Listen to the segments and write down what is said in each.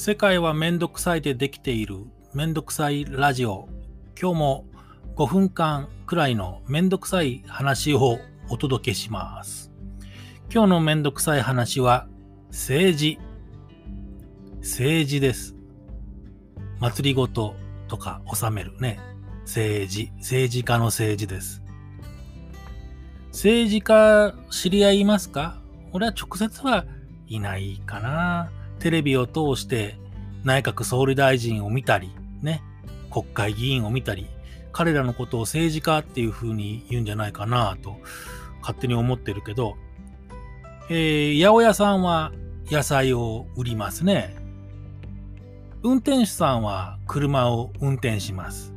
世界はめんどくさいでできているめんどくさいラジオ。今日も5分間くらいのめんどくさい話をお届けします。今日のめんどくさい話は政治。政治です。祭りごととか収めるね。政治。政治家の政治です。政治家知り合いいますか？俺は直接はいないかな。テレビを通して内閣総理大臣を見たり、ね、国会議員を見たり、彼らのことを政治家っていう風に言うんじゃないかなと勝手に思ってるけど、えー、八百屋さんは野菜を売りますね。運転手さんは車を運転します。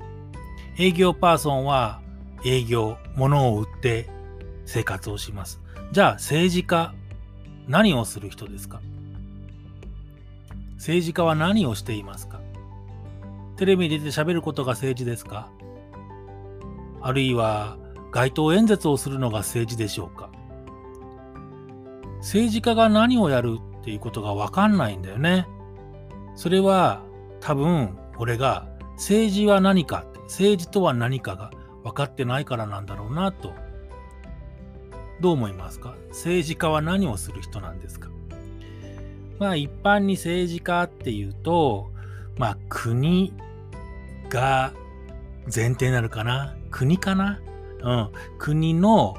営業パーソンは営業、物を売って生活をします。じゃあ政治家、何をする人ですか？政治家は何をしていますか？テレビに出て喋ることが政治ですか？あるいは街頭演説をするのが政治でしょうか？政治家が何をやるっていうことがわかんないんだよね。それは多分俺が政治は何か、政治とは何かが分かってないからなんだろうなと。どう思いますか？政治家は何をする人なんですか？まあ一般に政治家っていうと、まあ国が前提になるかな。国かなうん。国の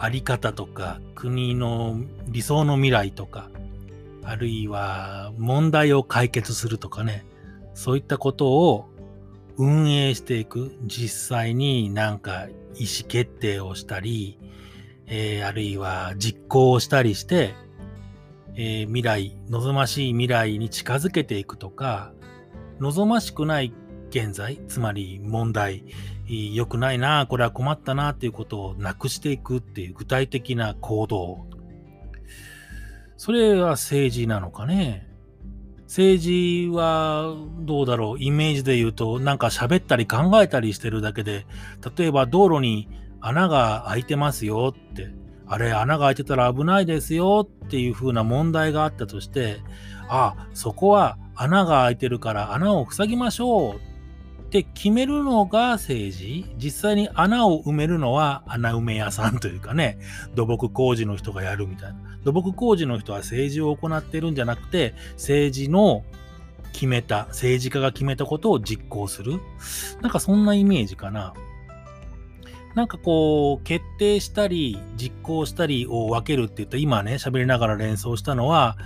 あり方とか、国の理想の未来とか、あるいは問題を解決するとかね、そういったことを運営していく、実際になんか意思決定をしたり、えー、あるいは実行をしたりして、えー、未来、望ましい未来に近づけていくとか、望ましくない現在、つまり問題、良くないな、これは困ったなっていうことをなくしていくっていう具体的な行動。それは政治なのかね？政治はどうだろう？イメージで言うとなんか喋ったり考えたりしてるだけで例えば道路に穴が開いてますよってあれ、穴が開いてたら危ないですよっていう風な問題があったとして、あ、そこは穴が開いてるから穴を塞ぎましょうって決めるのが政治実際に穴を埋めるのは穴埋め屋さんというかね、土木工事の人がやるみたいな。土木工事の人は政治を行ってるんじゃなくて、政治の決めた、政治家が決めたことを実行する。なんかそんなイメージかな。なんかこう、決定したり、実行したりを分けるって言った今ね、喋りながら連想したのは、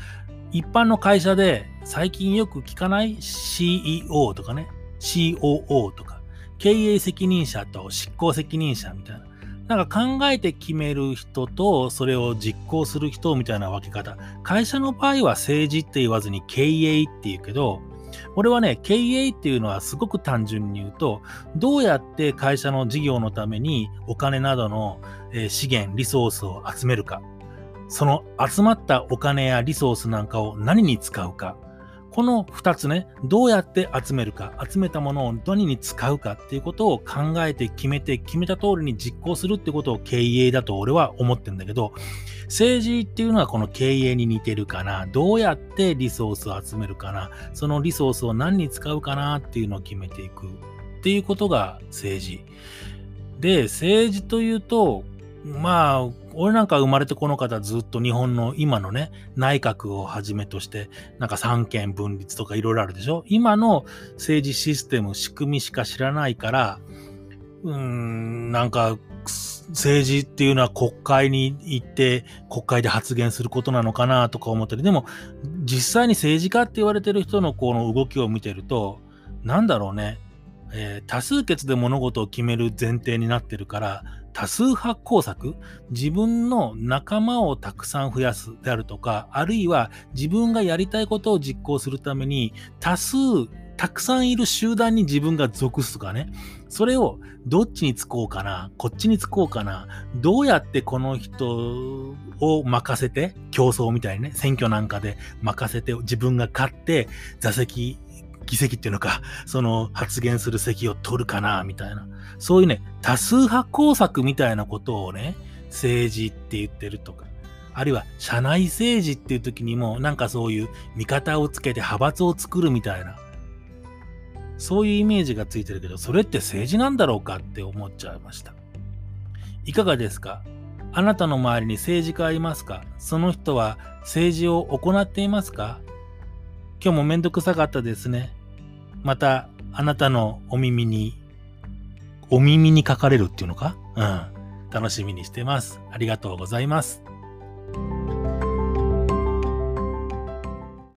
一般の会社で最近よく聞かない CEO とかね、COO とか、経営責任者と執行責任者みたいな。なんか考えて決める人と、それを実行する人みたいな分け方。会社の場合は政治って言わずに経営って言うけど、これはね、経営っていうのはすごく単純に言うと、どうやって会社の事業のためにお金などの資源、リソースを集めるか、その集まったお金やリソースなんかを何に使うか、この二つね、どうやって集めるか、集めたものを何に使うかっていうことを考えて決めて、決めた通りに実行するってことを経営だと俺は思ってるんだけど、政治っていうのはこの経営に似てるかな。どうやってリソースを集めるかな。そのリソースを何に使うかなっていうのを決めていくっていうことが政治。で、政治というと、まあ、俺なんか生まれてこの方ずっと日本の今のね、内閣をはじめとして、なんか三権分立とかいろいろあるでしょ？今の政治システム、仕組みしか知らないから、うーん、なんか政治っていうのは国会に行って国会で発言することなのかなとか思ったり、でも実際に政治家って言われてる人のこの動きを見てると、なんだろうね、えー、多数決で物事を決める前提になってるから、多数派工作自分の仲間をたくさん増やすであるとか、あるいは自分がやりたいことを実行するために多数たくさんいる集団に自分が属すとかね。それをどっちにつこうかな、こっちにつこうかな、どうやってこの人を任せて、競争みたいにね、選挙なんかで任せて自分が勝って座席、議席っていうのか、その発言する席を取るかな、みたいな。そういうね、多数派工作みたいなことをね、政治って言ってるとか。あるいは社内政治っていう時にもなんかそういう味方をつけて派閥を作るみたいなそういうイメージがついてるけどそれって政治なんだろうかって思っちゃいましたいかがですか？あなたの周りに政治家いますか？その人は政治を行っていますか？今日もめんどくさかったですね。またあなたのお耳に、お耳に書かれるっていうのか？うん。楽しみにしてます。ありがとうございます。